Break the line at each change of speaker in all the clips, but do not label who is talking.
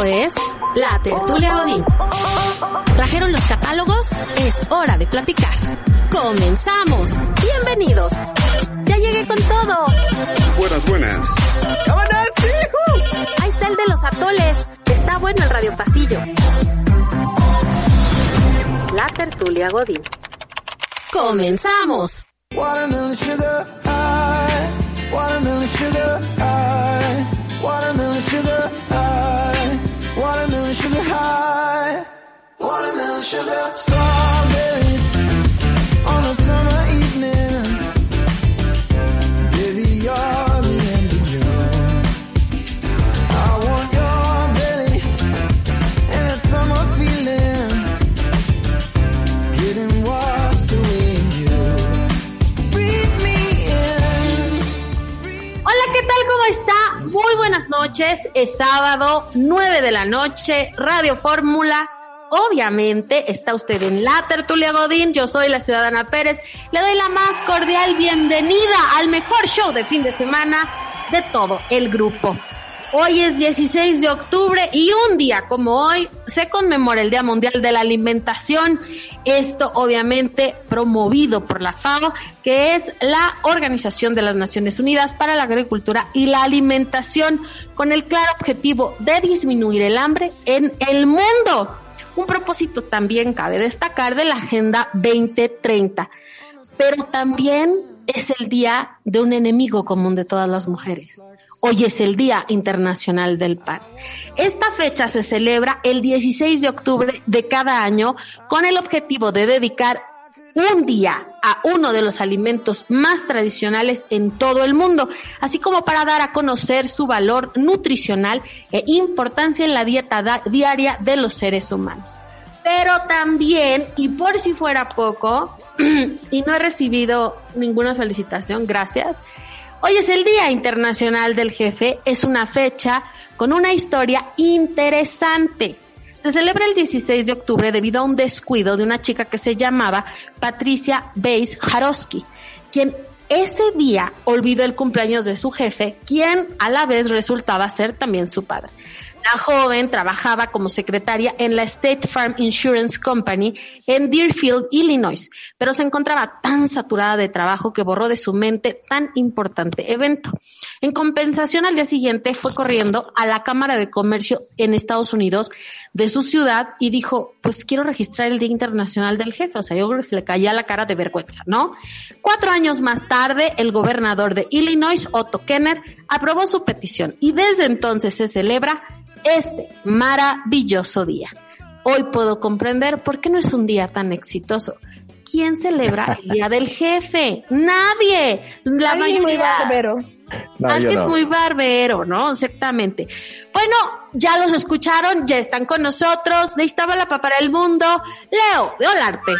Esto es La Tertulia Godín. ¿Trajeron los catálogos? Es hora de platicar. ¡Comenzamos! ¡Bienvenidos! ¡Ya llegué con todo!
Buenas, buenas.
Ahí está el de los atoles. Está bueno el radio pasillo. La Tertulia Godín. ¡Comenzamos!
Watermelon sugar high, watermelon sugar high, watermelon sugar high, watermelon sugar high, watermelon sugar strawberries
noches. Es sábado, 9 de la noche, Radio Fórmula. Obviamente está usted en la tertulia Godín, yo soy la ciudadana Pérez, le doy la más cordial bienvenida al mejor show de fin de semana de todo el grupo. Hoy es 16 de octubre y un día como hoy se conmemora el Día Mundial de la Alimentación. Esto obviamente promovido por la FAO, que es la Organización de las Naciones Unidas para la Agricultura y la Alimentación, con el claro objetivo de disminuir el hambre en el mundo. Un propósito también cabe destacar de la Agenda 2030, pero también es el día de un enemigo común de todas las mujeres. Hoy es el Día Internacional del Pan. Esta fecha se celebra el 16 de octubre de cada año con el objetivo de dedicar un día a uno de los alimentos más tradicionales en todo el mundo, así como para dar a conocer su valor nutricional e importancia en la dieta diaria de los seres humanos. Pero también, y por si fuera poco, y no he recibido ninguna felicitación, gracias, Hoy es el Día Internacional del Jefe, es una fecha con una historia interesante. Se celebra el 16 de octubre debido a un descuido de una chica que se llamaba Patricia Bates Jarosky, quien ese día olvidó el cumpleaños de su jefe, quien a la vez resultaba ser también su padre. La joven trabajaba como secretaria en la State Farm Insurance Company en Deerfield, Illinois, pero se encontraba tan saturada de trabajo que borró de su mente tan importante evento. En compensación, al día siguiente fue corriendo a la Cámara de Comercio en Estados Unidos de su ciudad y dijo, pues quiero registrar el Día Internacional del Jefe. O sea, yo creo que se le caía la cara de vergüenza, ¿no? Cuatro años más tarde, el gobernador de Illinois, Otto Kenner, aprobó su petición y desde entonces se celebra este maravilloso día. Hoy puedo comprender por qué no es un día tan exitoso. ¿Quién celebra el Día del Jefe? Nadie. La
Alguien muy
mayoría.
barbero.
No, yo
Alguien
no.
muy barbero, ¿no? Exactamente. Bueno, ya los escucharon, ya están con nosotros. De Iztapalapa para el mundo. Leo, de Olarte.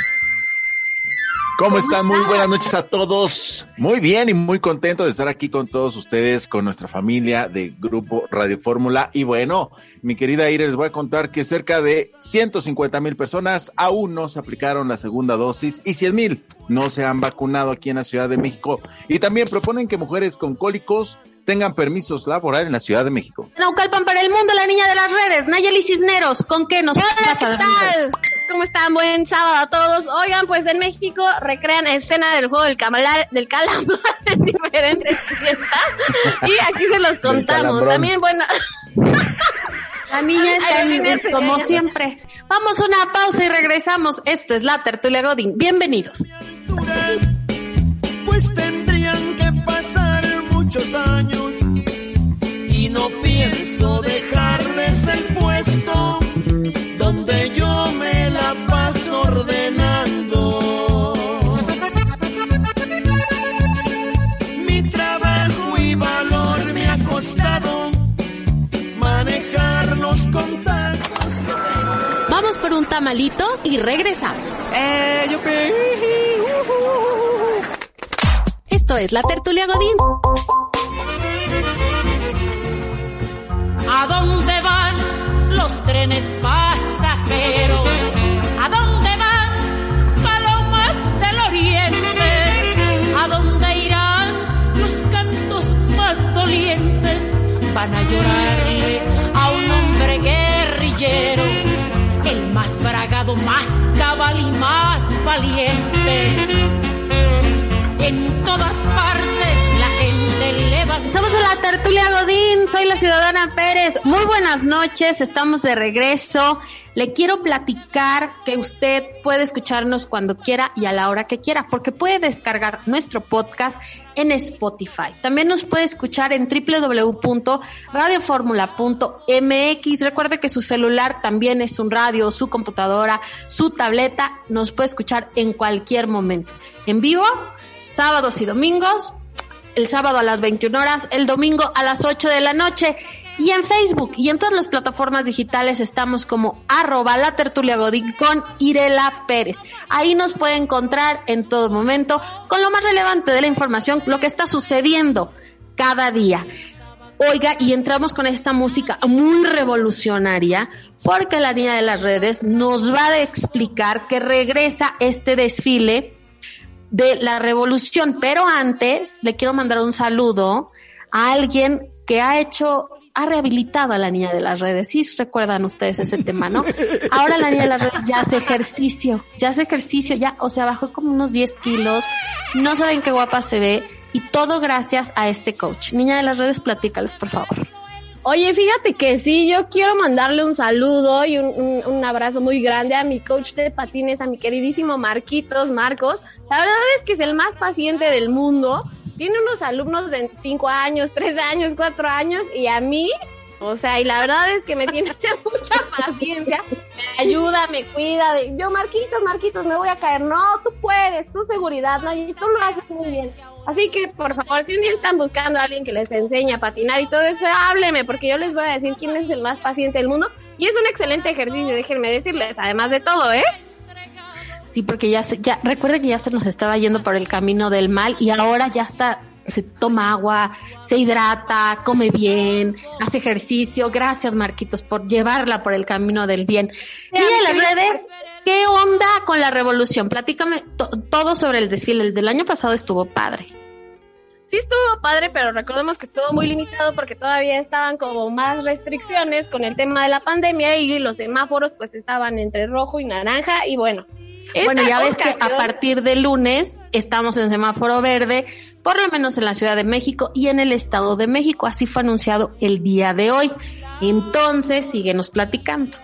¿Cómo
¿Cómo
están? Muy buenas noches a todos. Muy bien y muy contento de estar aquí con todos ustedes, con nuestra familia de Grupo Radio Fórmula. Y bueno, mi querida Ire, les voy a contar que cerca de 150 mil personas aún no se aplicaron la segunda dosis y 100 mil no se han vacunado aquí en la Ciudad de México. Y también proponen que mujeres con cólicos tengan permisos laborales en la Ciudad de México.
Naucalpan para el mundo, la niña de las redes. Nayeli Cisneros, ¿con qué nos
Hola,
vas a
¿qué
dar?
tal? ¿Cómo están? Buen sábado a todos. Oigan, pues en México recrean escena del juego del calamar, del calamar en diferentes fiestas. Y aquí se los contamos. También, bueno,
La niña está en- como siempre. Vamos a una pausa y regresamos. Esto es la Tertulia Godín. Bienvenidos.
Pues tendrían que pasar muchos años no pienso dejarles el puesto donde yo me la paso ordenando. Mi trabajo y valor me ha costado manejar los contactos que tengo.
Vamos por un tamalito y regresamos.
Eh, yo
Esto es la Tertulia Godín.
¿A dónde van los trenes pasajeros? ¿A dónde van palomas del oriente? ¿A dónde irán los cantos más dolientes? Van a llorarle a un hombre guerrillero, el más bragado, más cabal y más valiente. En todas partes
Estamos en la tertulia Godín, soy la ciudadana Pérez. Muy buenas noches, estamos de regreso. Le quiero platicar que usted puede escucharnos cuando quiera y a la hora que quiera, porque puede descargar nuestro podcast en Spotify. También nos puede escuchar en www.radioformula.mx. Recuerde que su celular también es un radio, su computadora, su tableta, nos puede escuchar en cualquier momento. En vivo, sábados y domingos, el sábado a las 21 horas, el domingo a las 8 de la noche. Y en Facebook y en todas las plataformas digitales estamos como arroba la tertulia Godín con Irela Pérez. Ahí nos puede encontrar en todo momento con lo más relevante de la información, lo que está sucediendo cada día. Oiga, y entramos con esta música muy revolucionaria porque la niña de las redes nos va a explicar que regresa este desfile de la revolución. Pero antes le quiero mandar un saludo a alguien que ha hecho, ha rehabilitado a la niña de las redes. Sí, recuerdan ustedes ese tema, ¿no? Ahora la niña de las redes ya hace ejercicio, ya hace ejercicio, ya, o sea, bajó como unos 10 kilos. No saben qué guapa se ve. Y todo gracias a este coach. Niña de las redes, platícales, por favor.
Oye, fíjate que sí, yo quiero mandarle un saludo y un, un- abrazo muy grande a mi coach de patines, a mi queridísimo Marquitos Marcos. La verdad es que es el más paciente del mundo. Tiene unos alumnos de 5 años, 3 años, 4 años y a mí, o sea, y la verdad es que me tiene mucha paciencia. Me ayuda, me cuida. De, yo, Marquitos, Marquitos, me voy a caer. No, tú puedes, tu seguridad, no, y tú lo haces muy bien. Así que, por favor, si un día están buscando a alguien que les enseñe a patinar y todo eso, hábleme, porque yo les voy a decir quién es el más paciente del mundo. Y es un excelente ejercicio, déjenme decirles, además de todo, ¿eh?
Sí, porque ya se, ya, recuerde que ya se nos estaba yendo por el camino del mal y ahora ya está, se toma agua, se hidrata, come bien, hace ejercicio. Gracias, Marquitos, por llevarla por el camino del bien. Y de las redes, ¿qué onda con la revolución? Platícame to- todo sobre el desfile. El del año pasado estuvo padre.
Sí estuvo padre, pero recordemos que estuvo muy limitado porque todavía estaban como más restricciones con el tema de la pandemia y los semáforos pues estaban entre rojo y naranja y bueno.
Bueno, ya ves que a
ocasión-
partir de lunes estamos en semáforo verde, por lo menos en la Ciudad de México y en el Estado de México. Así fue anunciado el día de hoy. Entonces, síguenos platicando.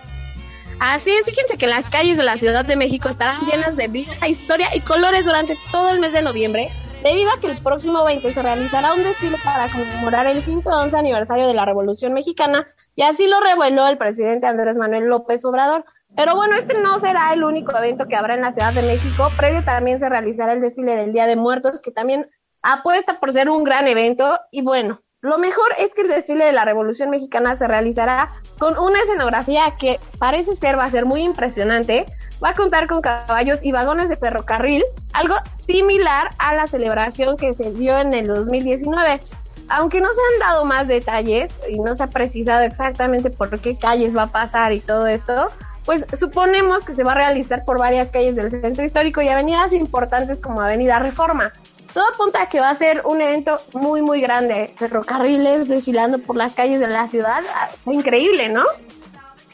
Así es, fíjense que las calles de la Ciudad de México estarán llenas de vida, historia y colores durante todo el mes de noviembre, debido a que el próximo 20 se realizará un desfile para conmemorar el 111 aniversario de la Revolución Mexicana, y así lo reveló el presidente Andrés Manuel López Obrador. Pero bueno, este no será el único evento que habrá en la Ciudad de México, previo también se realizará el desfile del Día de Muertos, que también apuesta por ser un gran evento, y bueno, lo mejor es que el desfile de la Revolución Mexicana se realizará con una escenografía que parece ser va a ser muy impresionante. Va a contar con caballos y vagones de ferrocarril, algo similar a la celebración que se dio en el 2019. Aunque no se han dado más detalles y no se ha precisado exactamente por qué calles va a pasar y todo esto, pues suponemos que se va a realizar por varias calles del centro histórico y avenidas importantes como Avenida Reforma. Todo apunta a que va a ser un evento muy, muy grande. Ferrocarriles desfilando por las calles de la ciudad. Ah, increíble, ¿no?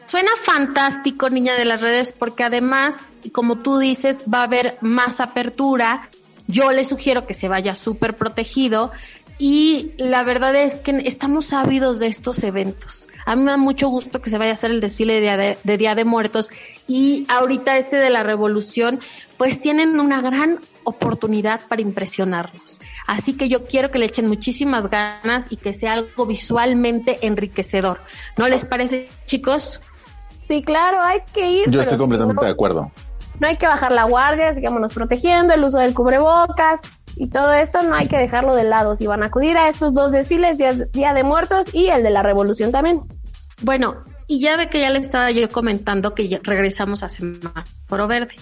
Suena fantástico, niña de las redes, porque además, como tú dices, va a haber más apertura. Yo le sugiero que se vaya súper protegido y la verdad es que estamos ávidos de estos eventos. A mí me da mucho gusto que se vaya a hacer el desfile de Día de, de Día de Muertos y ahorita este de la Revolución, pues tienen una gran oportunidad para impresionarnos. Así que yo quiero que le echen muchísimas ganas y que sea algo visualmente enriquecedor. ¿No les parece, chicos?
Sí, claro, hay que ir.
Yo estoy completamente
no-
de acuerdo.
No hay que bajar la guardia, sigámonos protegiendo, el uso del cubrebocas y todo esto no hay que dejarlo de lado. Si van a acudir a estos dos desfiles, Día, Día de Muertos y el de la Revolución también.
Bueno, y ya ve que ya le estaba yo comentando que ya regresamos a semáforo verde.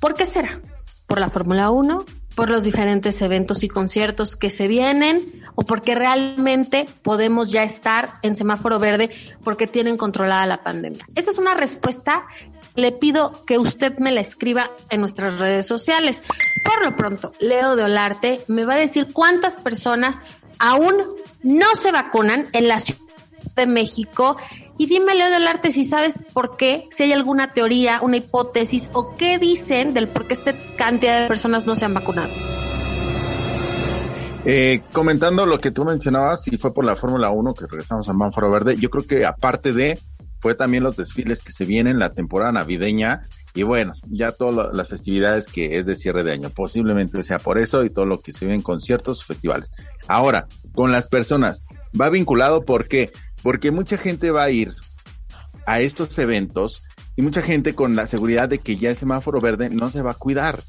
¿Por qué será? ¿Por la Fórmula 1? ¿Por los diferentes eventos y conciertos que se vienen? ¿O porque realmente podemos ya estar en semáforo verde porque tienen controlada la pandemia? Esa es una respuesta. Le pido que usted me la escriba en nuestras redes sociales. Por lo pronto, Leo de Olarte me va a decir cuántas personas aún no se vacunan en la Ciudad de México Y dime, Leo del Arte, si sabes por qué, si hay alguna teoría, una hipótesis o qué dicen del por qué esta cantidad de personas no se han vacunado.
Eh, comentando lo que tú mencionabas, si fue por la Fórmula 1 que regresamos a Manforo Verde, yo creo que aparte de, fue también los desfiles que se vienen, la temporada navideña y bueno, ya todas las festividades que es de cierre de año. Posiblemente sea por eso y todo lo que se ve en conciertos, festivales. Ahora, con las personas, va vinculado, ¿por qué? Porque mucha gente va a ir a estos eventos y mucha gente con la seguridad de que ya el semáforo verde no se va a cuidar.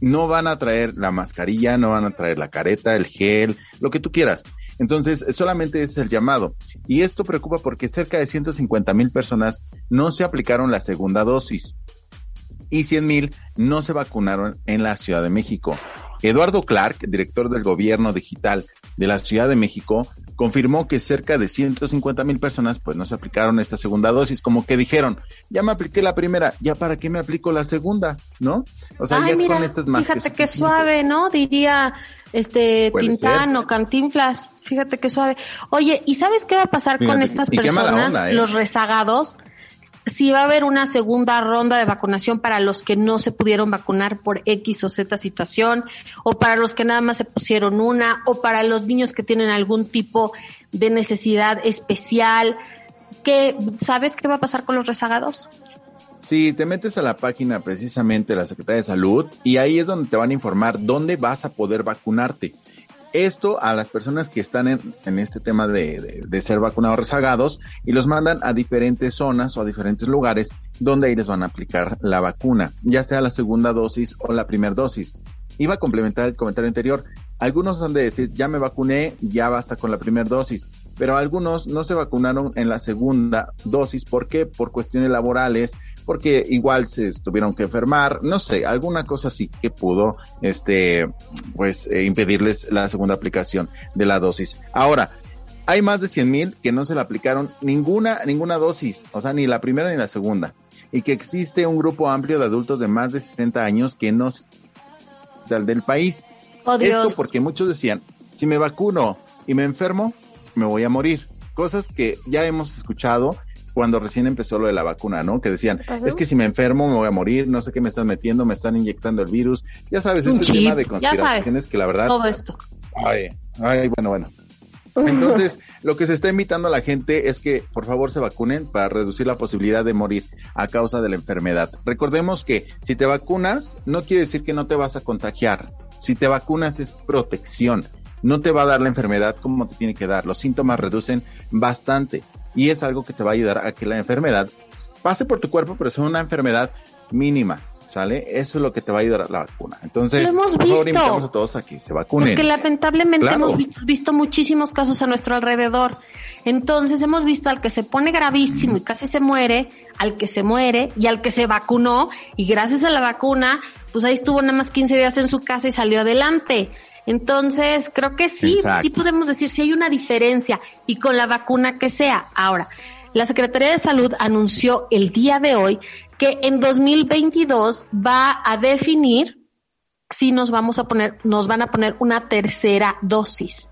No van a traer la mascarilla, no van a traer la careta, el gel, lo que tú quieras. Entonces, solamente es el llamado. Y esto preocupa porque cerca de 150 mil personas no se aplicaron la segunda dosis y 100 mil no se vacunaron en la Ciudad de México. Eduardo Clark, director del gobierno digital de la Ciudad de México, confirmó que cerca de 150 mil personas pues no se aplicaron esta segunda dosis, como que dijeron, ya me apliqué la primera, ya para qué me aplico la segunda, ¿no? O sea,
Ay,
ya
mira,
con estas más que
fíjate qué
suficiente.
suave, ¿no? Diría este Tintán
ser.
o Cantinflas. Fíjate qué suave. Oye, ¿y sabes qué va a pasar con estas personas,
onda, ¿eh?
los rezagados? Si va a haber una segunda ronda de vacunación para los que no se pudieron vacunar por X o Z situación, o para los que nada más se pusieron una, o para los niños que tienen algún tipo de necesidad especial. ¿Qué, ¿Sabes qué va a pasar con los rezagados?
Sí, te metes a la página precisamente de la Secretaría de Salud y ahí es donde te van a informar dónde vas a poder vacunarte. Esto a las personas que están en, este tema de, de- de ser vacunados rezagados y los mandan a diferentes zonas o a diferentes lugares donde ahí les van a aplicar la vacuna, ya sea la segunda dosis o la primera dosis. Iba a complementar el comentario anterior. Algunos han de decir, ya me vacuné, ya basta con la primera dosis, pero algunos no se vacunaron en la segunda dosis. ¿Por qué? Por cuestiones laborales, porque igual se tuvieron que enfermar, no sé, alguna cosa así que pudo, este, pues, eh, impedirles la segunda aplicación de la dosis. Ahora, hay más de 100 mil que no se le aplicaron ninguna, ninguna dosis, o sea, ni la primera ni la segunda. Y que existe un grupo amplio de adultos de más de 60 años que no se- del, del país.
Oh.
Esto porque muchos decían, si me vacuno y me enfermo, me voy a morir. Cosas que ya hemos escuchado cuando recién empezó lo de la vacuna, ¿no? Que decían, es que si me enfermo me voy a morir, no sé qué me están metiendo, me están inyectando el virus. Ya sabes, este tema de conspiraciones que la verdad...
Todo esto.
Ay, ay, bueno, bueno. Entonces, lo que se está invitando a la gente es que por favor se vacunen para reducir la posibilidad de morir a causa de la enfermedad. Recordemos que si te vacunas, no quiere decir que no te vas a contagiar. Si te vacunas es protección. No te va a dar la enfermedad como te tiene que dar. Los síntomas reducen bastante y es algo que te va a ayudar a que la enfermedad pase por tu cuerpo, pero sea una enfermedad mínima. ¿Sale? Eso es lo que te va a ayudar a la vacuna. Entonces,
Lo hemos
por favor, invitamos a todos a que se vacunen.
Porque lamentablemente
Claro.
hemos vi- visto muchísimos casos a nuestro alrededor. Entonces hemos visto al que se pone gravísimo y casi se muere, al que se muere y al que se vacunó y gracias a la vacuna, pues ahí estuvo nada más 15 días en su casa y salió adelante. Entonces, creo que sí,
Exacto.
sí podemos decir si hay una diferencia y con la vacuna que sea. Ahora, la Secretaría de Salud anunció el día de hoy que en 2022 va a definir si nos vamos a poner, nos van a poner una tercera dosis.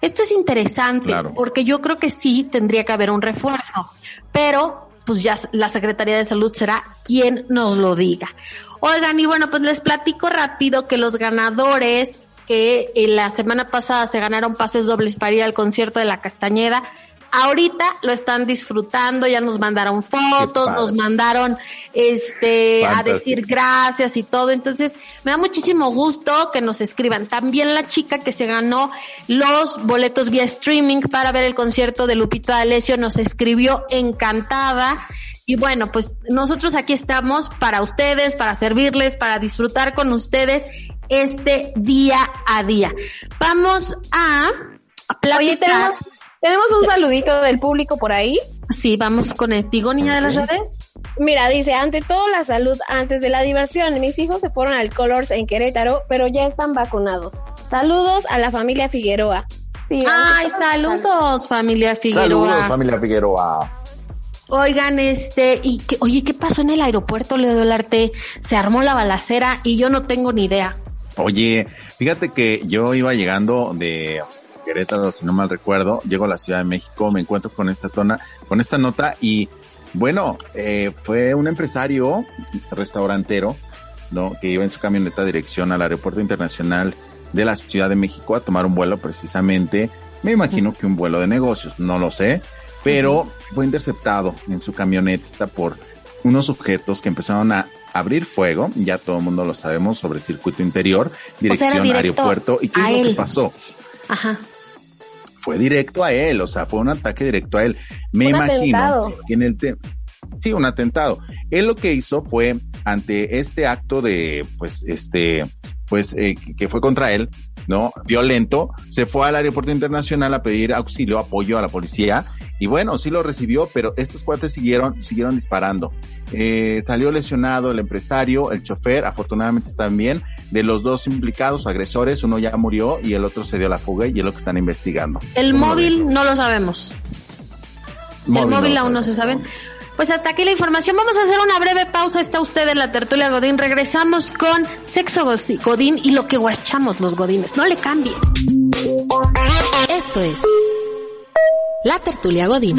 Esto es interesante
Claro.
porque yo creo que sí tendría que haber un refuerzo, pero pues ya la Secretaría de Salud será quien nos lo diga. Oigan, y bueno, pues les platico rápido que los ganadores que en la semana pasada se ganaron pases dobles para ir al concierto de la Castañeda, ahorita lo están disfrutando, ya nos mandaron fotos, nos mandaron este a decir gracias y todo. Entonces, me da muchísimo gusto que nos escriban. También la chica que se ganó los boletos vía streaming para ver el concierto de Lupita D'Alessio nos escribió encantada. Y bueno, pues nosotros aquí estamos para ustedes, para servirles, para disfrutar con ustedes este día a día. Vamos a platicar.
Oye, tenemos, tenemos un saludito del público por ahí.
Sí, vamos contigo, niña de las redes.
Mira, dice, ante todo la salud antes de la diversión. Mis hijos se fueron al Colors en Querétaro, pero ya están vacunados. Saludos a la familia Figueroa. Sí,
Ay, saludos, familia Figueroa.
Saludos, familia Figueroa.
Oigan, este, y que, oye, ¿qué pasó en el aeropuerto, Leo del Arte? Se armó la balacera y yo no tengo ni idea.
Oye, fíjate que yo iba llegando de, Querétaro, si no mal recuerdo, llego a la Ciudad de México, me encuentro con esta tona, con esta nota y bueno, eh, fue un empresario restaurantero, ¿no? Que iba en su camioneta dirección al aeropuerto internacional de la Ciudad de México a tomar un vuelo precisamente, me imagino que un vuelo de negocios, no lo sé, pero fue interceptado en su camioneta por unos sujetos que empezaron a abrir fuego, ya todo el mundo lo sabemos sobre circuito interior, dirección
directo
aeropuerto. ¿Y qué es lo que pasó?
Ajá.
Fue directo a él, o sea, fue un ataque directo a él. Me
Un
imagino
atentado.
que en el tema. Sí, un atentado. Él lo que hizo fue, ante este acto de, pues, este, pues, eh, que fue contra él, ¿no? Violento, se fue al aeropuerto internacional a pedir auxilio, apoyo a la policía, y bueno, sí lo recibió, pero estos cuates siguieron, siguieron disparando. Eh, salió lesionado el empresario, el chofer, afortunadamente están bien. De los dos implicados, agresores, uno ya murió y el otro se dio la fuga y es lo que están investigando.
El
¿Cómo lo
móvil no lo sabemos. el móvil aún no se sabe. Pues hasta aquí la información. Vamos a hacer una breve pausa. Está usted en la tertulia Godín. Regresamos con Sexo Godín y lo que guachamos los Godines. No le cambie.
Esto es La Tertulia Godín.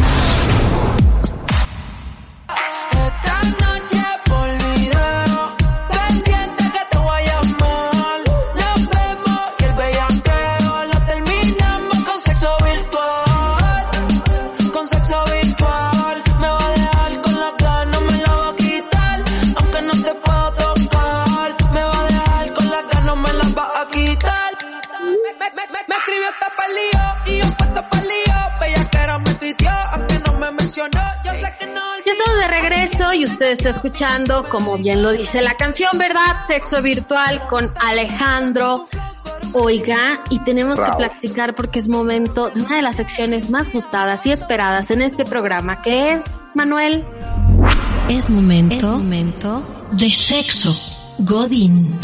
Y
usted está escuchando, como bien lo dice la canción, ¿verdad? Sexo virtual con Alejandro. Oiga, y tenemos
Bravo.
que platicar porque es momento de una de las secciones más gustadas y esperadas en este programa, que es, Manuel,
Es momento, es momento de sexo Godín.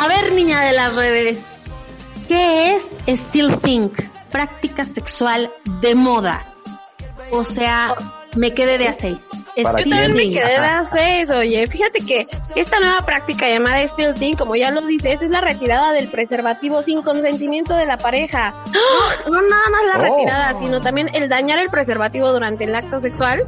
A ver, niña de las redes, ¿qué es Still Think? Práctica sexual de moda. O sea, me quedé de a seis.
¿Para
Still
Yo también me quedé de a seis, oye. Fíjate que esta nueva práctica llamada Still Think, como ya lo dices, es la retirada del preservativo sin consentimiento de la pareja. No, no nada más la
Oh.
retirada, sino también el dañar el preservativo durante el acto sexual.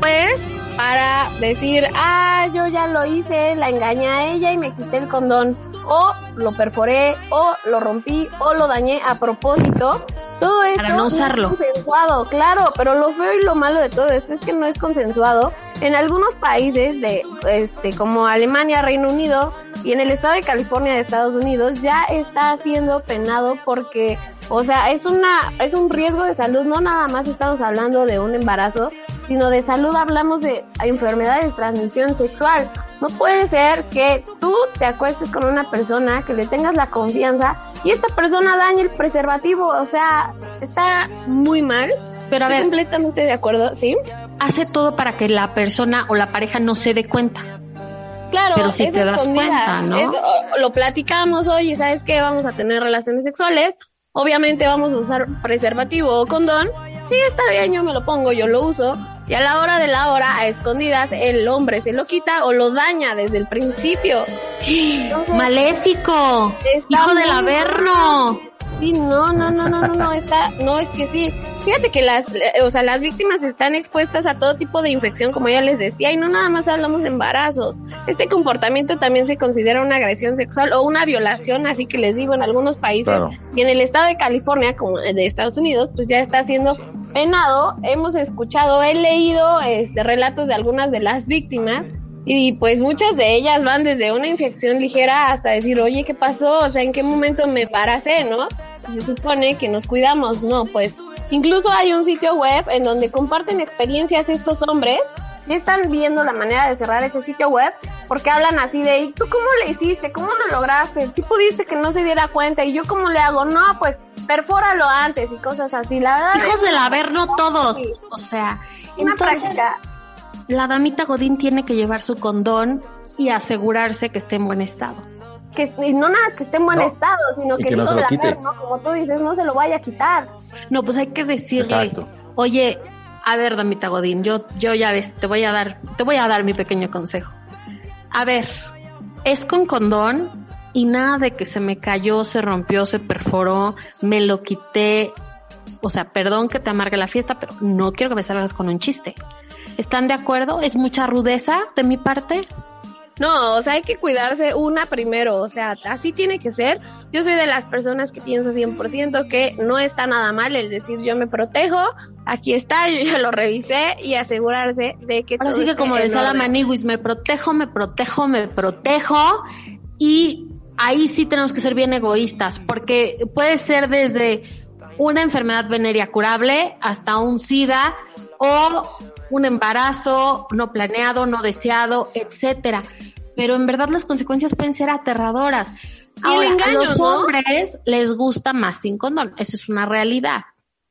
Pues para decir, ah, yo ya lo hice, la engañé a ella y me quité el condón. O lo perforé, o lo rompí, o lo dañé a propósito. Todo esto
Para no usarlo.
es consensuado, claro, pero lo feo y lo malo de todo esto es que no es consensuado. En algunos países de este como Alemania, Reino Unido y en el estado de California de Estados Unidos ya está siendo penado porque o sea, es una es un riesgo de salud, no nada más estamos hablando de un embarazo, sino de salud hablamos de enfermedades de transmisión sexual. No puede ser que tú te acuestes con una persona, que le tengas la confianza y esta persona dañe el preservativo, o sea, está muy mal.
Pero a
Estoy
ver,
completamente de acuerdo, ¿sí?
hace todo para que la persona o la pareja no se dé cuenta.
Claro,
Pero si te das
escondida.
cuenta, ¿no?
Es- lo platicamos, oye, ¿sabes qué? Vamos a tener relaciones sexuales. Obviamente vamos a usar preservativo o condón. Sí, está bien, yo me lo pongo, yo lo uso. Y a la hora de la hora, a escondidas, el hombre se lo quita o lo daña desde el principio. Entonces,
Maléfico,
Está
hijo del averno.
Sí, no, no, no, no, no, no, está, no, es que sí. Fíjate que las, o sea, las víctimas están expuestas a todo tipo de infección, como ya les decía, y no nada más hablamos de embarazos. Este comportamiento también se considera una agresión sexual o una violación, así que les digo, en algunos países
Claro.
y en el estado de California, como de Estados Unidos, pues ya está siendo penado. Hemos escuchado, he leído este relatos de algunas de las víctimas y pues muchas de ellas van desde una infección ligera hasta decir, oye, ¿qué pasó? O sea, ¿en qué momento me embaracé, no? Se supone que nos cuidamos, no, pues incluso hay un sitio web en donde comparten experiencias estos hombres y están viendo la manera de cerrar ese sitio web porque hablan así de, ¿y tú cómo le hiciste? ¿Cómo lo lograste? ¿Sí pudiste que no se diera cuenta? ¿Y yo cómo le hago? No, pues perfóralo antes y cosas así. La verdad
Hijos del averno todos. O sea,
una
entonces
práctica.
la damita Godín tiene que llevar su condón y asegurarse que esté en buen estado.
que y no nada que esté en buen
No.
estado, sino
Y
que,
que no
el
se
hijo
lo
del. Averno, como tú dices, no se lo vaya a quitar.
No, pues hay que decirle,
Exacto.
oye, a ver, damita Godín, yo, yo ya ves, te voy a dar, te voy a dar mi pequeño consejo. A ver, es con condón y nada de que se me cayó, se rompió, se perforó, me lo quité. O sea, perdón que te amargue la fiesta, pero no quiero que me salgas con un chiste. ¿Están de acuerdo? ¿Es mucha rudeza de mi parte?
No, o sea, hay que cuidarse una primero, o sea, así tiene que ser. Yo soy de las personas que piensa 100% que no está nada mal el decir yo me protejo, aquí está, yo ya lo revisé y asegurarse de que...
Ahora sí que como
en
decía la
orden.
Maniguis, me protejo, me protejo, me protejo y ahí sí tenemos que ser bien egoístas porque puede ser desde una enfermedad venérea curable hasta un SIDA o un embarazo no planeado, no deseado, etcétera. Pero en verdad las consecuencias pueden ser aterradoras.
Y el
Ahora,
engaño,
a los
¿no?
hombres les gusta más sin condón, eso es una realidad,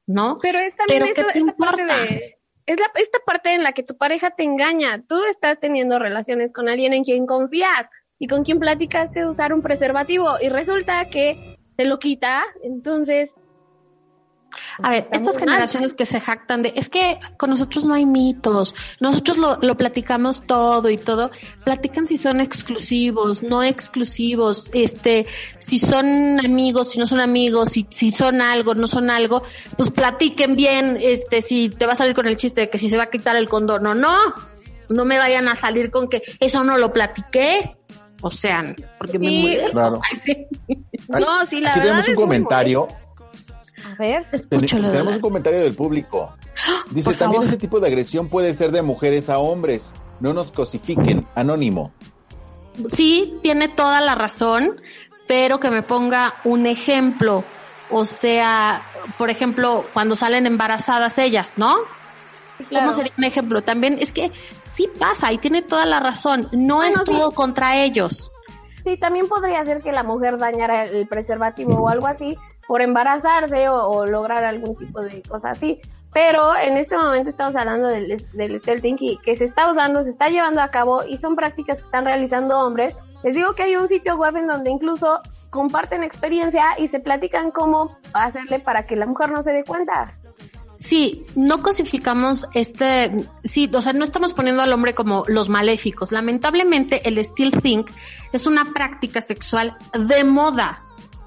¿no?
Pero es también
Pero ¿qué
esto-
te
esta parte de... Es la, esta parte en la que tu pareja te engaña. Tú estás teniendo relaciones con alguien en quien confías y con quien platicaste de usar un preservativo y resulta que te lo quita, entonces...
A ver, estas
mal.
generaciones que se jactan de, es que con nosotros no hay mitos, nosotros lo, lo platicamos todo y todo, platican si son exclusivos, no exclusivos, este, si son amigos, si no son amigos, si, si son algo, no son algo, pues platiquen bien, este, si te va a salir con el chiste de que si se va a quitar el condón o no, no me vayan a salir con que eso no lo platiqué, o sea, porque me
Sí.
muero.
Claro.
Ay, sí.
No, sí, la
Aquí
verdad
tenemos un comentario.
A ver.
Ten-
Escúchalo,
tenemos un comentario del público. Dice,
Por
también
favor.
ese tipo de agresión puede ser de mujeres a hombres. No nos cosifiquen. Anónimo.
sí, tiene toda la razón, pero que me ponga un ejemplo. O sea, por ejemplo, cuando salen embarazadas ellas, ¿no?
Claro.
¿Cómo sería un ejemplo? También es que sí pasa y tiene toda la razón. No
Bueno,
es todo
sí.
contra ellos.
Sí, también podría ser que la mujer dañara el preservativo o algo así por embarazarse o, o lograr algún tipo de cosa así. Pero en este momento estamos hablando del, del stealthing y que se está usando, se está llevando a cabo y son prácticas que están realizando hombres. Les digo que hay un sitio web en donde incluso comparten experiencia y se platican cómo hacerle para que la mujer no se dé cuenta.
Sí, no cosificamos este, sí, o sea, no estamos poniendo al hombre como los maléficos. Lamentablemente, el still think es una práctica sexual de moda.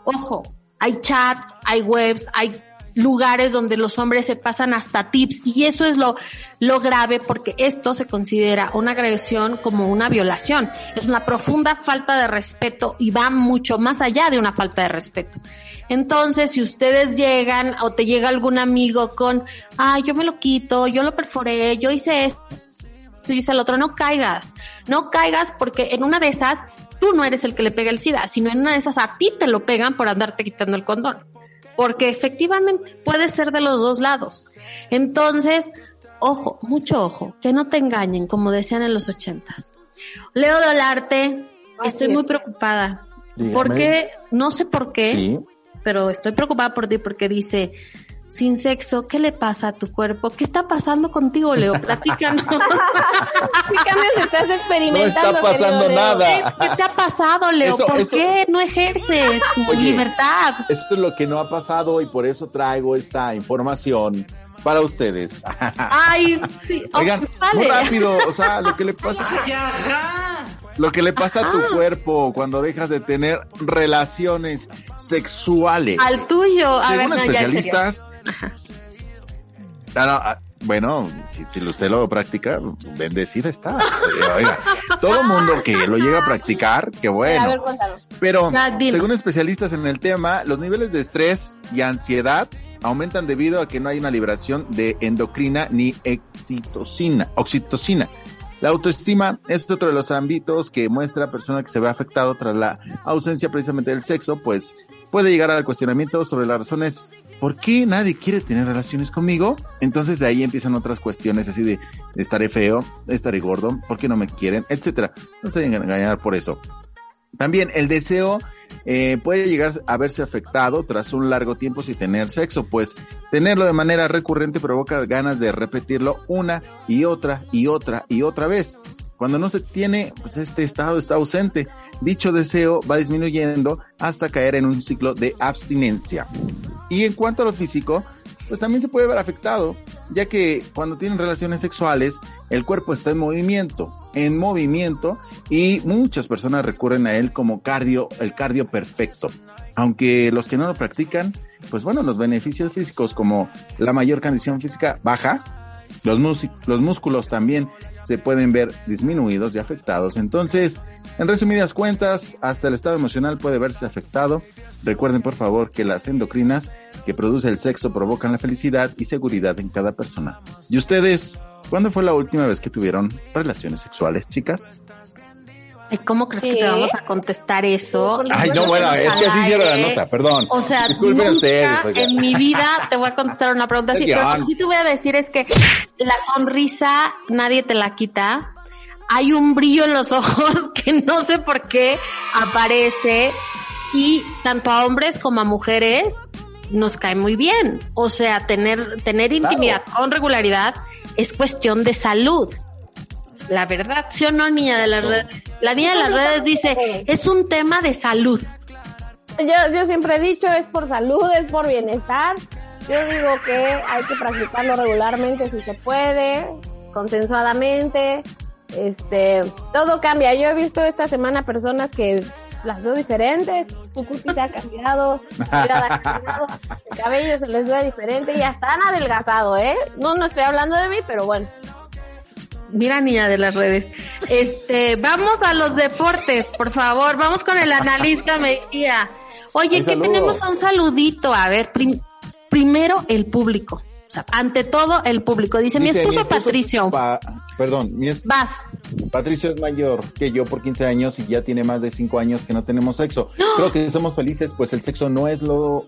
Ojo, hay chats, hay webs, hay lugares donde los hombres se pasan hasta tips y eso es lo, lo grave porque esto se considera una agresión como una violación. Es una profunda falta de respeto y va mucho más allá de una falta de respeto. Entonces, si ustedes llegan o te llega algún amigo con, ay, yo me lo quito, yo lo perforé, yo hice esto, yo hice el otro, no caigas, no caigas porque en una de esas tú no eres el que le pega el SIDA, sino en una de esas a ti te lo pegan por andarte quitando el condón. Porque efectivamente puede ser de los dos lados. Entonces, ojo, mucho ojo, que no te engañen, como decían en los ochentas. Leo Dolarte,
Así
estoy
es.
muy preocupada.
Dígame.
Porque, no sé por qué,
Sí.
pero estoy preocupada por ti porque dice, sin sexo, ¿qué le pasa a tu cuerpo? ¿Qué está pasando contigo, Leo? Platícanos.
¿Qué cambios estás
No
experimentando?
está pasando
Leo?
nada.
¿Qué te ha pasado, Leo?
Eso-
¿Por
eso-
qué no ejerces tu
Oye.
libertad?
Esto es lo que no ha pasado y por eso traigo esta información para ustedes.
Ay, sí.
Oigan,
vale.
muy rápido, o sea, lo que le pasa, lo que le pasa a tu cuerpo cuando dejas de tener relaciones sexuales.
Al tuyo. A ver,
Según
no, en serio.
especialistas, no, ah, bueno, si, usted lo practica, bendecida está. Eh, Oiga, todo mundo que lo llega a practicar, qué
A ver,
bueno. Pero
Ya, dinos.
según especialistas en el tema, los niveles de estrés y ansiedad aumentan debido a que no hay una liberación de endocrina ni oxitocina. oxitocina. La autoestima es otro de los ámbitos que muestra a persona que se ve afectado tras la ausencia precisamente del sexo, pues puede llegar al cuestionamiento sobre las razones ¿por qué nadie quiere tener relaciones conmigo? Entonces de ahí empiezan otras cuestiones así de estaré feo, estaré gordo, ¿por qué no me quieren? Etcétera. No se engañar por eso. También el deseo eh, puede llegar a verse afectado tras un largo tiempo sin tener sexo, pues tenerlo de manera recurrente provoca ganas de repetirlo una y otra y otra y otra vez. Cuando no se tiene, pues este estado está ausente. Dicho deseo va disminuyendo hasta caer en un ciclo de abstinencia. Y en cuanto a lo físico, pues también se puede ver afectado, ya que cuando tienen relaciones sexuales, el cuerpo está en movimiento en movimiento y muchas personas recurren a él como cardio, el cardio perfecto. Aunque los que no lo practican, pues bueno, los beneficios físicos como la mayor condición física baja, los, los músculos también se pueden ver disminuidos y afectados. Entonces, en resumidas cuentas, hasta el estado emocional puede verse afectado. Recuerden por favor que las endocrinas que produce el sexo provocan la felicidad y seguridad en cada persona. ¿Y ustedes, cuándo fue la última vez que tuvieron relaciones sexuales, chicas?
Ay, ¿Cómo crees que te vamos a contestar eso?
Ay, no, bueno, es que así hicieron la nota, perdón.
O sea, Disculpen ustedes, en mi vida te voy a contestar una pregunta así, pero lo que sí te voy a decir es que la sonrisa nadie te la quita. Hay un brillo en los ojos que no sé por qué aparece y tanto a hombres como a mujeres nos cae muy bien. O sea, tener, tener intimidad con regularidad es cuestión de salud la verdad, ¿sí o no, niña de las redes? La niña de las redes dice, es un tema de salud.
Yo, yo siempre he dicho, es por salud, es por bienestar. Yo digo que hay que practicarlo regularmente si se puede, consensuadamente. Este, todo cambia. Yo he visto esta semana personas que las veo diferentes, su cutis se ha cambiado, ha cambiado, el cabello se les ve diferente y hasta han adelgazado, ¿eh? No, no estoy hablando de mí, pero bueno.
Mira, niña de las redes. Este, vamos a los deportes, por favor. Vamos con el analista Mejía. Oye, ¿qué tenemos un saludito. A ver, primero el público. O sea, ante todo el público. Dice, mi, esposo Patricio.
perdón, mi
Vas.
Patricio es mayor que yo por 15 años y ya tiene más de 5 años que no tenemos sexo. Creo que somos felices, pues el sexo no es lo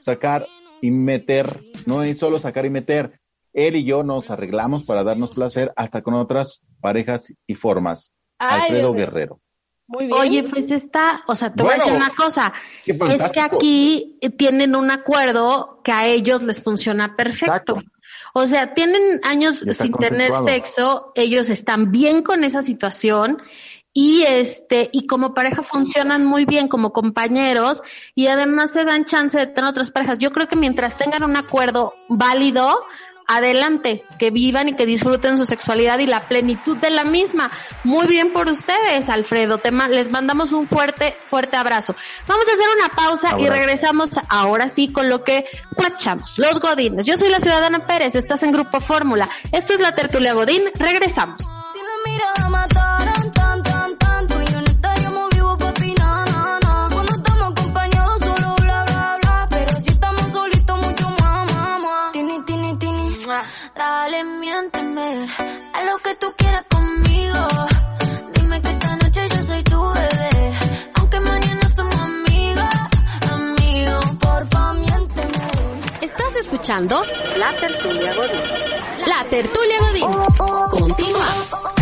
sacar y meter, no es solo sacar y meter, él y yo nos arreglamos para darnos placer hasta con otras parejas y formas. Alfredo Guerrero.
Muy bien. Oye, pues está, o sea, te voy a decir una cosa, es que aquí tienen un acuerdo que a ellos les funciona perfecto. O sea, tienen años sin tener sexo, ellos están bien con esa situación y este y como pareja funcionan muy bien como compañeros y además se dan chance de tener otras parejas. Yo creo que mientras tengan un acuerdo válido, adelante, que vivan y que disfruten su sexualidad y la plenitud de la misma. Muy bien por ustedes, Alfredo. les mandamos un fuerte, fuerte abrazo. Vamos a hacer una pausa y regresamos ahora sí con lo que plachamos. Los Godines. Yo soy la Ciudadana Pérez, estás en Grupo Fórmula. Esto es la Tertulia Godín. Regresamos.
Dale, miénteme a lo que tú quieras conmigo. Dime que esta noche yo soy tu bebé. Aunque mañana somos amigas, amigos, porfa, miénteme.
¿Estás escuchando? La Tertulia Godín. La Tertulia Godín. Continuamos.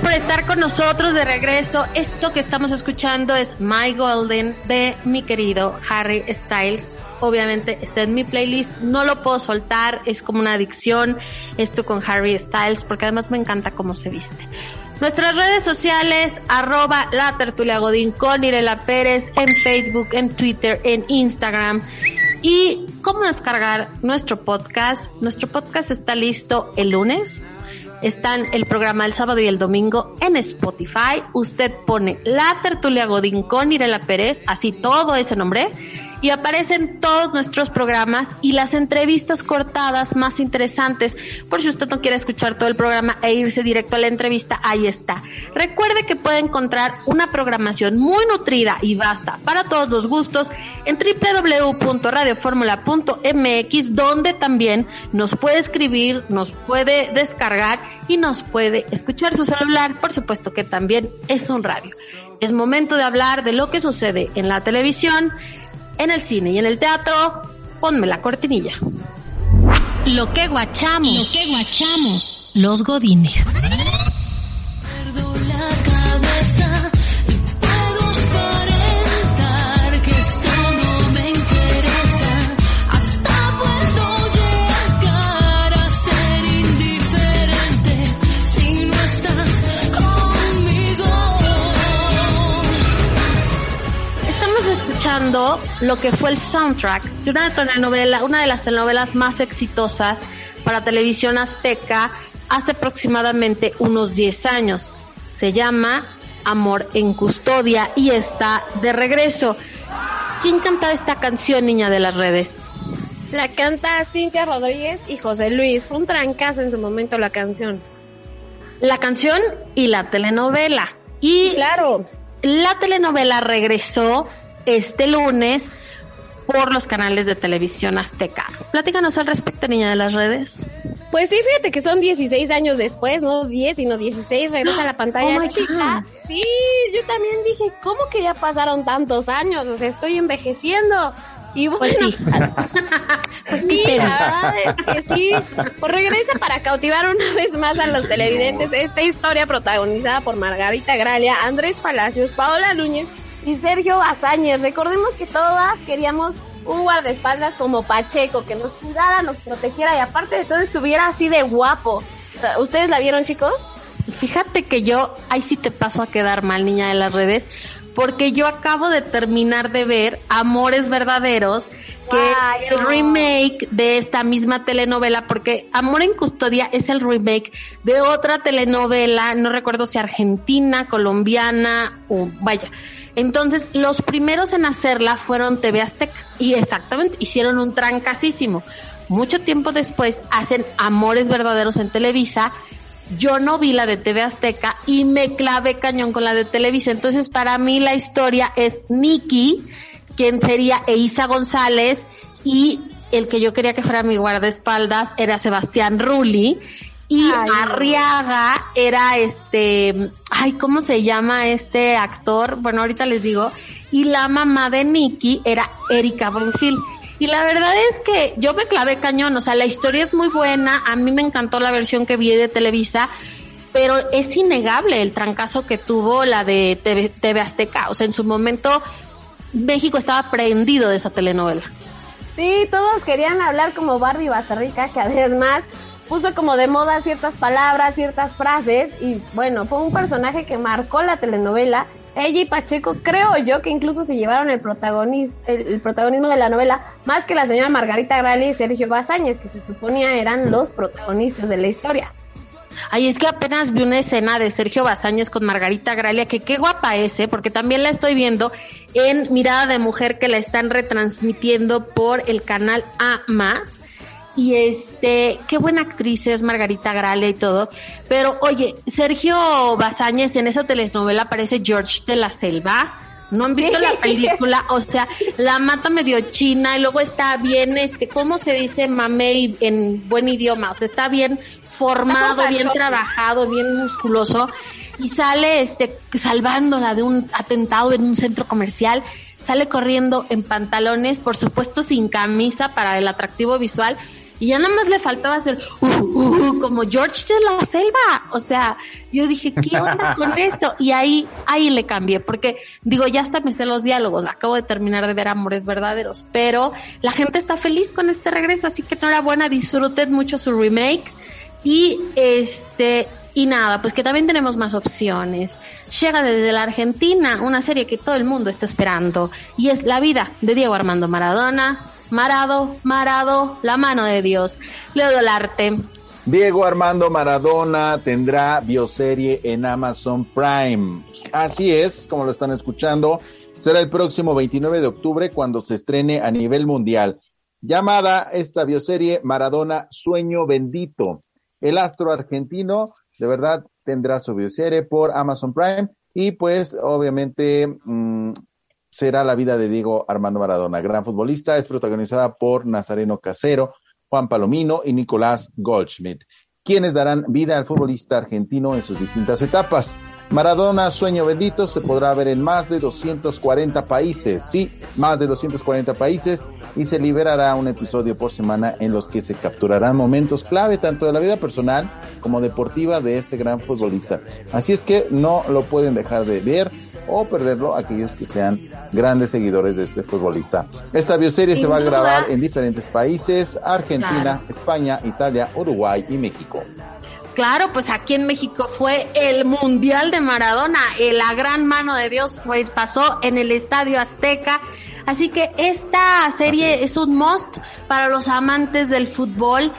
Por estar con nosotros de regreso. Esto que estamos escuchando es My Golden de mi querido Harry Styles. Obviamente está en mi playlist, no lo puedo soltar, es como una adicción esto con Harry Styles porque además me encanta cómo se viste. Nuestras redes sociales, arroba la tertulia con Irela Pérez, en Facebook, en Twitter, en Instagram. Y cómo descargar nuestro podcast. Nuestro podcast está listo el lunes están el programa el sábado y el domingo en Spotify. Usted pone La Tertulia Godín con Irela Pérez, así todo ese nombre y aparecen todos nuestros programas y las entrevistas cortadas más interesantes. Por si usted no quiere escuchar todo el programa e irse directo a la entrevista, ahí está. Recuerde que puede encontrar una programación muy nutrida y vasta para todos los gustos en www.radioformula.mx, donde también nos puede escribir, nos puede descargar y nos puede escuchar su celular. Por supuesto que también es un radio. Es momento de hablar de lo que sucede en la televisión, en el cine y en el teatro Ponme la cortinilla.
Lo que guachamos. Lo que guachamos. Los godines.
Lo que fue el soundtrack de una telenovela, una de las telenovelas más exitosas para televisión azteca hace aproximadamente unos 10 años. Se llama Amor en Custodia y está de regreso. ¿Quién canta esta canción, niña de las redes?
La canta Cintia Rodríguez y José Luis. Fue un trancazo en su momento la canción.
La canción y la telenovela. Y
Claro.
la telenovela regresó este lunes por los canales de televisión azteca. Platícanos al respecto, niña de las redes.
Pues sí, fíjate que son 16 años después, no 10, sino 16, regresa a la pantalla
Oh
chica.
God.
Sí, yo también dije, ¿cómo que ya pasaron tantos años? O sea, estoy envejeciendo. Y bueno,
Pues sí. pues
sí, la verdad es que sí. Pues regresa para cautivar una vez más a los televidentes esta historia protagonizada por Margarita Gralia, Andrés Palacios, Paola Núñez y Sergio Bazáñez. Recordemos que todas queríamos un guardaespaldas como Pacheco, que nos cuidara, nos protegiera y aparte de todo estuviera así de guapo. ¿Ustedes la vieron, chicos?
Fíjate que yo, ahí sí te paso a quedar mal, niña de las redes, porque yo acabo de terminar de ver Amores Verdaderos, que es el remake de esta misma telenovela, porque Amor en Custodia es el remake de otra telenovela, no recuerdo si argentina, colombiana o vaya. Entonces, los primeros en hacerla fueron TV Azteca y exactamente hicieron un trancasísimo. Mucho tiempo después hacen Amores Verdaderos en Televisa yo no vi la de TV Azteca y me clavé cañón con la de Televisa. Entonces, para mí la historia es Nikki, quien sería Eiza González, y el que yo quería que fuera mi guardaespaldas era Sebastián Rulli. Y
Ay.
Arriaga era este, ay, ¿cómo se llama este actor? Bueno, ahorita les digo. Y la mamá de Nikki era Erika Bonfil. Y la verdad es que yo me clavé cañón, o sea, la historia es muy buena, a mí me encantó la versión que vi de Televisa, pero es innegable el trancazo que tuvo la de TV, TV Azteca, o sea, en su momento México estaba prendido de esa telenovela.
Sí, todos querían hablar como Barbie Bastarrica, que además puso como de moda ciertas palabras, ciertas frases, y bueno, fue un personaje que marcó la telenovela. Ella y Pacheco, creo yo que incluso se llevaron el, protagonis- el, el protagonismo de la novela, más que la señora Margarita Grali y Sergio Bazáñez, que se suponía eran los protagonistas de la historia.
Ay, es que apenas vi una escena de Sergio Bazáñez con Margarita Gralia, que qué guapa es, ¿eh? porque también la estoy viendo en Mirada de Mujer que la están retransmitiendo por el canal A Y este, qué buena actriz es Margarita Gralia y todo. Pero oye, Sergio Bazáñez en esa telenovela aparece George de la Selva. ¿No han visto la película? O sea, la mata medio china y luego está bien, este, ¿cómo se dice mamey en buen idioma? O sea, está bien formado, bien trabajado, bien musculoso y sale este salvándola de un atentado en un centro comercial, sale corriendo en pantalones, por supuesto sin camisa para el atractivo visual y ya nada más le faltaba hacer uh, uh, uh, como George de la selva, o sea, yo dije, ¿qué onda con esto? Y ahí ahí le cambié porque digo, ya hasta me sé los diálogos, acabo de terminar de ver Amores Verdaderos, pero la gente está feliz con este regreso, así que enhorabuena, disfruten mucho su remake. Y este, y nada, pues que también tenemos más opciones. Llega desde la Argentina una serie que todo el mundo está esperando y es La vida de Diego Armando Maradona. Marado, Marado, la mano de Dios. Leo Dolarte.
Diego Armando Maradona tendrá bioserie en Amazon Prime. Así es, como lo están escuchando, será el próximo 29 de octubre cuando se estrene a nivel mundial. Llamada esta bioserie Maradona Sueño Bendito. El astro argentino de verdad tendrá su bioserie por Amazon Prime y pues obviamente mm, será la vida de Diego Armando Maradona, gran futbolista, es protagonizada por Nazareno Casero, Juan Palomino y Nicolás Goldschmidt. quienes darán vida al futbolista argentino en sus distintas etapas. Maradona Sueño Bendito se podrá ver en más de 240 países, sí, más de 240 países, y se liberará un episodio por semana en los que se capturarán momentos clave tanto de la vida personal como deportiva de este gran futbolista. Así es que no lo pueden dejar de ver o perderlo aquellos que sean grandes seguidores de este futbolista. Esta bioserie
Sin
se va a grabar en diferentes países, Argentina,
Claro.
España, Italia, Uruguay y México.
Claro, pues aquí en México fue el Mundial de Maradona, la gran mano de Dios fue, pasó en el Estadio Azteca. Así que esta serie es. un must para los amantes del fútbol.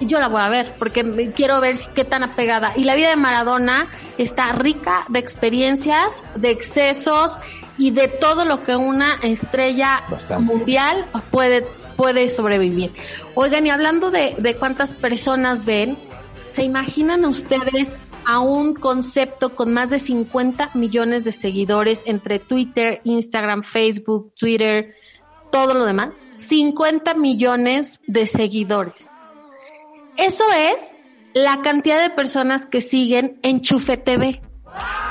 Yo la voy a ver porque me- quiero ver si- qué tan apegada. Y la vida de Maradona está rica de experiencias, de excesos y de todo lo que una estrella
Bastante.
mundial puede, puede sobrevivir. Oigan, y hablando de, de cuántas personas ven, ¿Se imaginan ustedes a un concepto con más de 50 millones de seguidores entre Twitter, Instagram, Facebook, Twitter, todo lo demás? 50 millones de seguidores. Eso es la cantidad de personas que siguen Enchufe TV.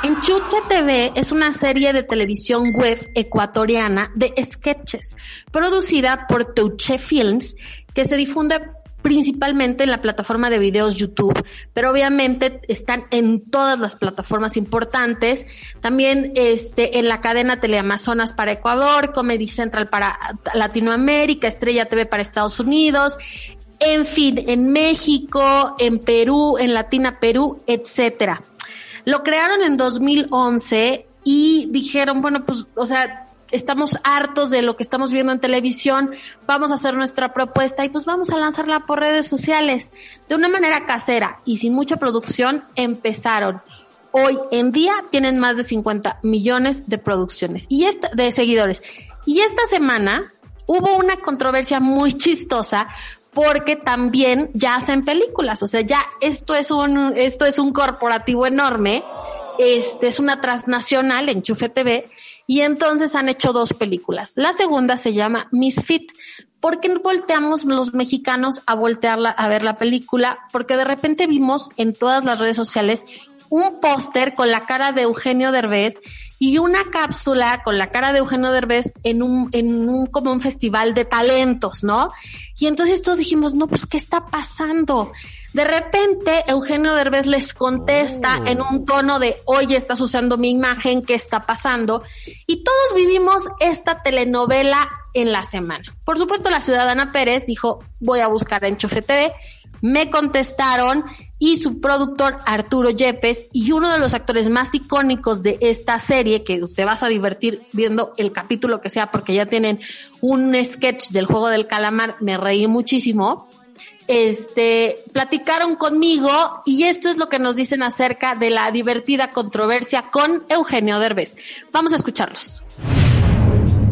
Enchufe TV es una serie de televisión web ecuatoriana de sketches, producida por Touche Films, que se difunde principalmente en la plataforma de videos YouTube, pero obviamente están en todas las plataformas importantes, también este en la cadena Teleamazonas para Ecuador, Comedy Central para Latinoamérica, Estrella TV para Estados Unidos, en fin, en México, en Perú, en Latina Perú, etcétera. Lo crearon en 2011 y dijeron, bueno, pues, o sea, estamos hartos de lo que estamos viendo en televisión, vamos a hacer nuestra propuesta y pues vamos a lanzarla por redes sociales. De una manera casera y sin mucha producción empezaron. Hoy en día tienen más de 50 millones de producciones y esta, de seguidores. Y esta semana hubo una controversia muy chistosa porque también ya hacen películas, o sea, ya esto es un esto es un corporativo enorme, este es una transnacional Enchufe TV y entonces han hecho dos películas. La segunda se llama Misfit. ¿Por qué volteamos los mexicanos a voltearla a ver la película? Porque de repente vimos en todas las redes sociales un póster con la cara de Eugenio Derbez y una cápsula con la cara de Eugenio Derbez en un, en un, como un festival de talentos, ¿no? Y entonces todos dijimos, no, pues, ¿qué está pasando? De repente, Eugenio Derbez les contesta en un tono de, oye, estás usando mi imagen, ¿qué está pasando? Y todos vivimos esta telenovela en la semana. Por supuesto, la ciudadana Pérez dijo, voy a buscar a Enchufe TV. Me contestaron y su productor Arturo Yepes y uno de los actores más icónicos de esta serie, que te vas a divertir viendo el capítulo que sea porque ya tienen un sketch del juego del calamar, me reí muchísimo. Este, platicaron conmigo y esto es lo que nos dicen acerca de la divertida controversia con Eugenio Derbez. Vamos a escucharlos.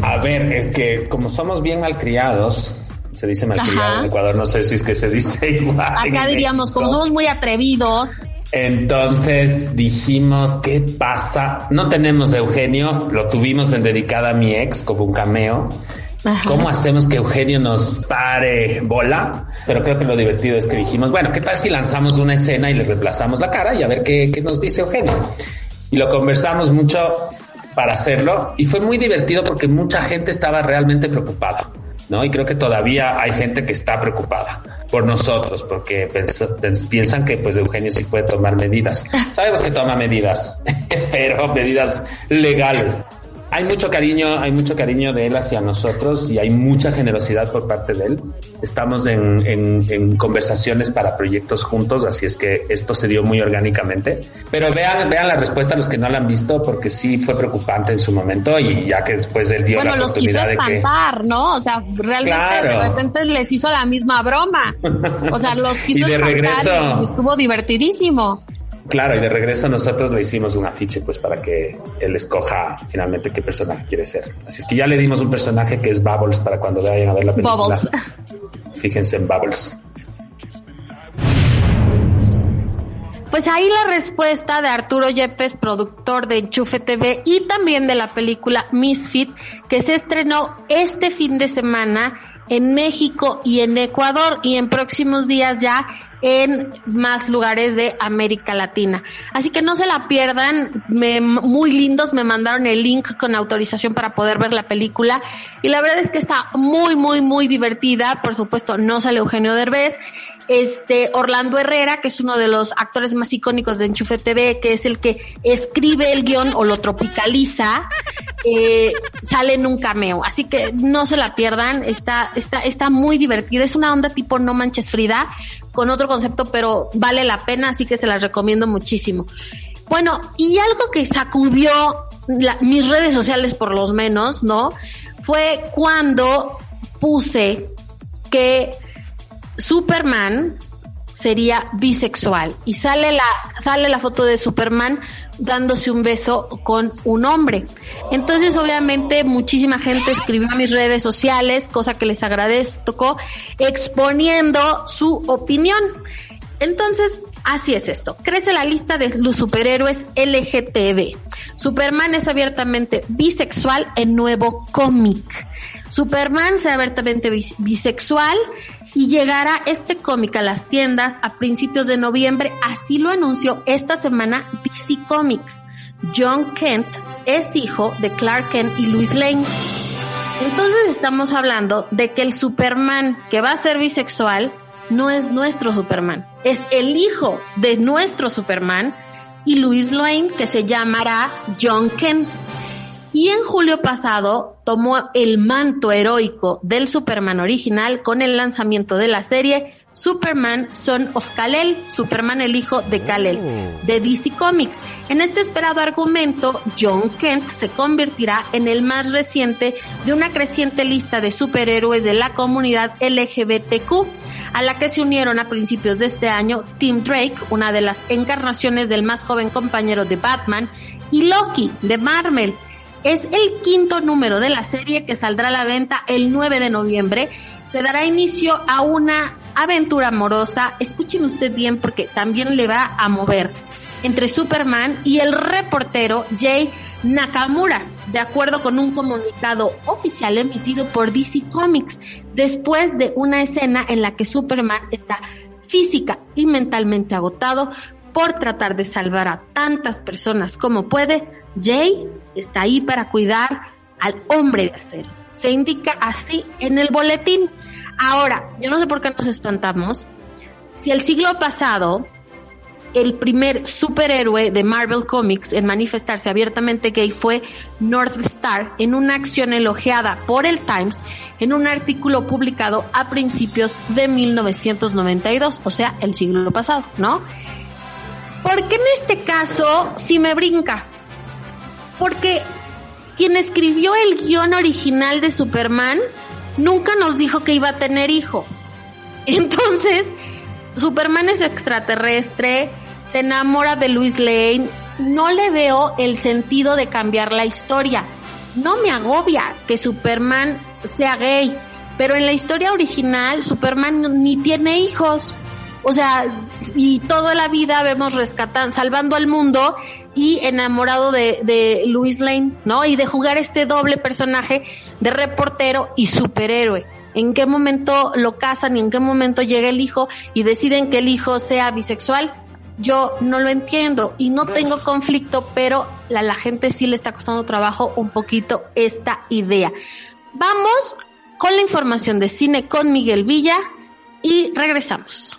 A ver, es que como somos bien malcriados, se dice malcriado en Ecuador, no sé si es que se dice igual.
Acá diríamos,
México.
como somos muy atrevidos,
Entonces dijimos, ¿qué pasa? No tenemos a Eugenio, lo tuvimos en dedicada a mi ex como un cameo.
Ajá.
¿Cómo hacemos que Eugenio nos pare bola? Pero creo que lo divertido es que dijimos, bueno, ¿qué tal si lanzamos una escena y le reemplazamos la cara y a ver qué, qué nos dice Eugenio? Y lo conversamos mucho para hacerlo y fue muy divertido porque mucha gente estaba realmente preocupada. ¿No? Y creo que todavía hay gente que está preocupada por nosotros, porque piensan que pues Eugenio sí puede tomar medidas. Sabemos que toma medidas, pero medidas legales. Hay mucho cariño, hay mucho cariño de él hacia nosotros y hay mucha generosidad por parte de él. Estamos en, en- en conversaciones para proyectos juntos, así es que esto se dio muy orgánicamente. Pero vean, vean la respuesta a los que no la han visto, porque sí fue preocupante en su momento y ya que después él dio
bueno,
la
los quiso
de que
espantar, ¿no? O sea, realmente
Claro.
de repente les hizo la misma broma. O sea, los quiso
Y de
espantar
regreso.
y estuvo divertidísimo.
Claro, y de regreso nosotros le hicimos un afiche pues para que él escoja finalmente qué personaje quiere ser. Así es que ya le dimos un personaje que es Bubbles para cuando vayan a ver la película.
Bubbles.
Fíjense en Bubbles.
Pues ahí la respuesta de Arturo Yepes, productor de Enchufe TV y también de la película Misfit, que se estrenó este fin de semana en México y en Ecuador y en próximos días ya en más lugares de América Latina. Así que no se la pierdan, me- muy lindos, me mandaron el link con autorización para poder ver la película y la verdad es que está muy, muy, muy divertida. Por supuesto, no sale Eugenio Derbez. Este Orlando Herrera, que es uno de los actores más icónicos de Enchufe TV, que es el que escribe el guion o lo tropicaliza, eh, sale en un cameo. Así que no se la pierdan, está, está, está muy divertida. Es una onda tipo No Manches Frida, con otro concepto, pero vale la pena, así que se las recomiendo muchísimo. Bueno, y algo que sacudió la- mis redes sociales por los menos, ¿no? Fue cuando puse que Superman sería bisexual y sale la sale la foto de Superman dándose un beso con un hombre. Entonces, obviamente, muchísima gente escribió a mis redes sociales, cosa que les agradezco, exponiendo su opinión. Entonces, así es esto. Crece la lista de los superhéroes LGTB. Superman es abiertamente bisexual en nuevo cómic. Superman será abiertamente bis- bisexual y llegará este cómic a las tiendas a principios de noviembre. Así lo anunció esta semana DC Comics. John Kent es hijo de Clark Kent y Lois Lane. Entonces estamos hablando de que el Superman que va a ser bisexual no es nuestro Superman, es el hijo de nuestro Superman y Louis Lane que se llamará John Kent. Y en julio pasado tomó el manto heroico del Superman original con el lanzamiento de la serie Superman Son of Kal-El, Superman el hijo de Kal-El, de DC Comics. En este esperado argumento, John Kent se convertirá en el más reciente de una creciente lista de superhéroes de la comunidad LGBTQ, a la que se unieron a principios de este año Tim Drake, una de las encarnaciones del más joven compañero de Batman, y Loki, de Marvel. Es el quinto número de la serie que saldrá a la venta el 9 de noviembre. Se dará inicio a una aventura amorosa, escuchen usted bien porque también le va a mover, entre Superman y el reportero Jay Nakamura, de acuerdo con un comunicado oficial emitido por DC Comics, después de una escena en la que Superman está física y mentalmente agotado por tratar de salvar a tantas personas como puede, Jay está ahí para cuidar al hombre de acero. Se indica así en el boletín. Ahora, yo no sé por qué nos espantamos. Si el siglo pasado el primer superhéroe de Marvel Comics en manifestarse abiertamente gay fue North Star en una acción elogiada por el Times en un artículo publicado a principios de 1992, o sea, el siglo pasado, ¿no? Porque en este caso sí me brinca. Porque quien escribió el guion original de Superman nunca nos dijo que iba a tener hijo. Entonces, Superman es extraterrestre, se enamora de Luis Lane, no le veo el sentido de cambiar la historia. No me agobia que Superman sea gay, pero en la historia original Superman ni tiene hijos. O sea, y toda la vida vemos rescatando, salvando al mundo y enamorado de, de Louis Lane, ¿no? Y de jugar este doble personaje de reportero y superhéroe. ¿En qué momento lo casan y en qué momento llega el hijo y deciden que el hijo sea bisexual? Yo no lo entiendo y no tengo conflicto, pero a la gente sí le está costando trabajo un poquito esta idea. Vamos con la información de cine con Miguel Villa y regresamos.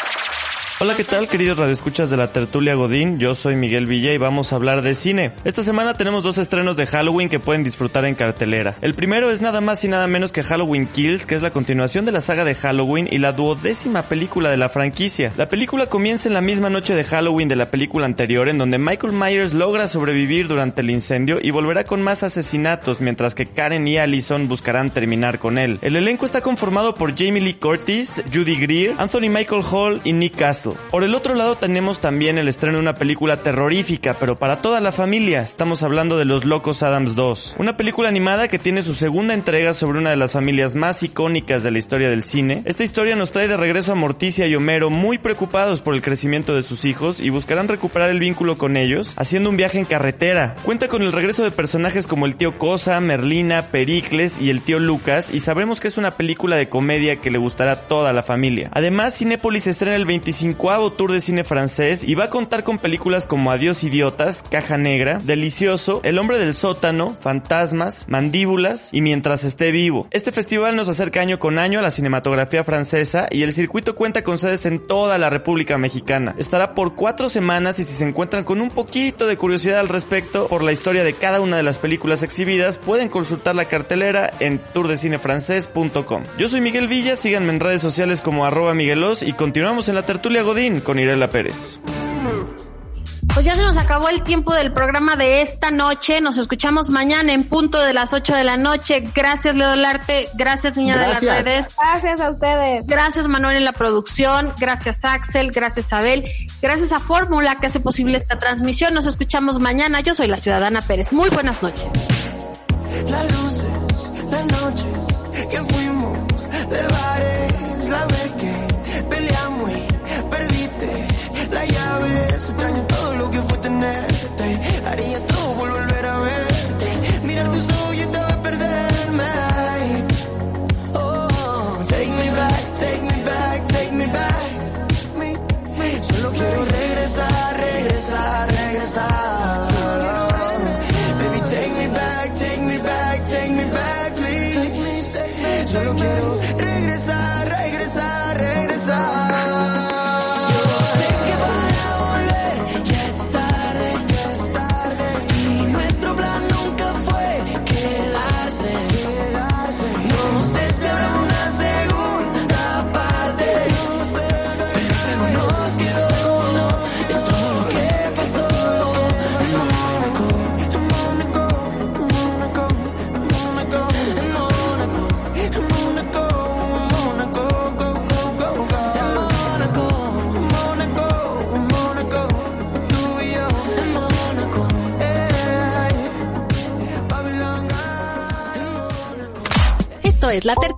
Hola, ¿qué tal, queridos radioescuchas de la tertulia Godín? Yo soy Miguel Villa y vamos a hablar de cine. Esta semana tenemos dos estrenos de Halloween que pueden disfrutar en cartelera. El primero es nada más y nada menos que Halloween Kills, que es la continuación de la saga de Halloween y la duodécima película de la franquicia. La película comienza en la misma noche de Halloween de la película anterior, en donde Michael Myers logra sobrevivir durante el incendio y volverá con más asesinatos, mientras que Karen y Allison buscarán terminar con él. El elenco está conformado por Jamie Lee Curtis, Judy Greer, Anthony Michael Hall y Nick Castle. Por el otro lado tenemos también el estreno de una película terrorífica, pero para toda la familia. Estamos hablando de Los Locos Adams 2. Una película animada que tiene su segunda entrega sobre una de las familias más icónicas de la historia del cine. Esta historia nos trae de regreso a Morticia y Homero muy preocupados por el crecimiento de sus hijos y buscarán recuperar el vínculo con ellos haciendo un viaje en carretera. Cuenta con el regreso de personajes como el tío Cosa, Merlina, Pericles y el tío Lucas y sabremos que es una película de comedia que le gustará a toda la familia. Además, Cinépolis estrena el 25 Tour de Cine Francés y va a contar con películas como Adiós Idiotas, Caja Negra, Delicioso, El Hombre del Sótano, Fantasmas, Mandíbulas y Mientras esté vivo. Este festival nos acerca año con año a la cinematografía francesa y el circuito cuenta con sedes en toda la República Mexicana. Estará por cuatro semanas y si se encuentran con un poquito de curiosidad al respecto por la historia de cada una de las películas exhibidas, pueden consultar la cartelera en tourdecinefrancés.com. Yo soy Miguel Villa, síganme en redes sociales como arroba Miguelos y continuamos en la tertulia Godín con Irela Pérez.
Pues ya se nos acabó el tiempo del programa de esta noche. Nos escuchamos mañana en punto de las 8 de la noche. Gracias, Leo Larte. Gracias, Niña de las Redes.
Gracias a ustedes.
Gracias, Manuel, en la producción. Gracias, Axel. Gracias, Abel. Gracias a Fórmula que hace posible esta transmisión. Nos escuchamos mañana. Yo soy la Ciudadana Pérez. Muy buenas noches.
Las luces, las noches que fuimos de bares, la es
La.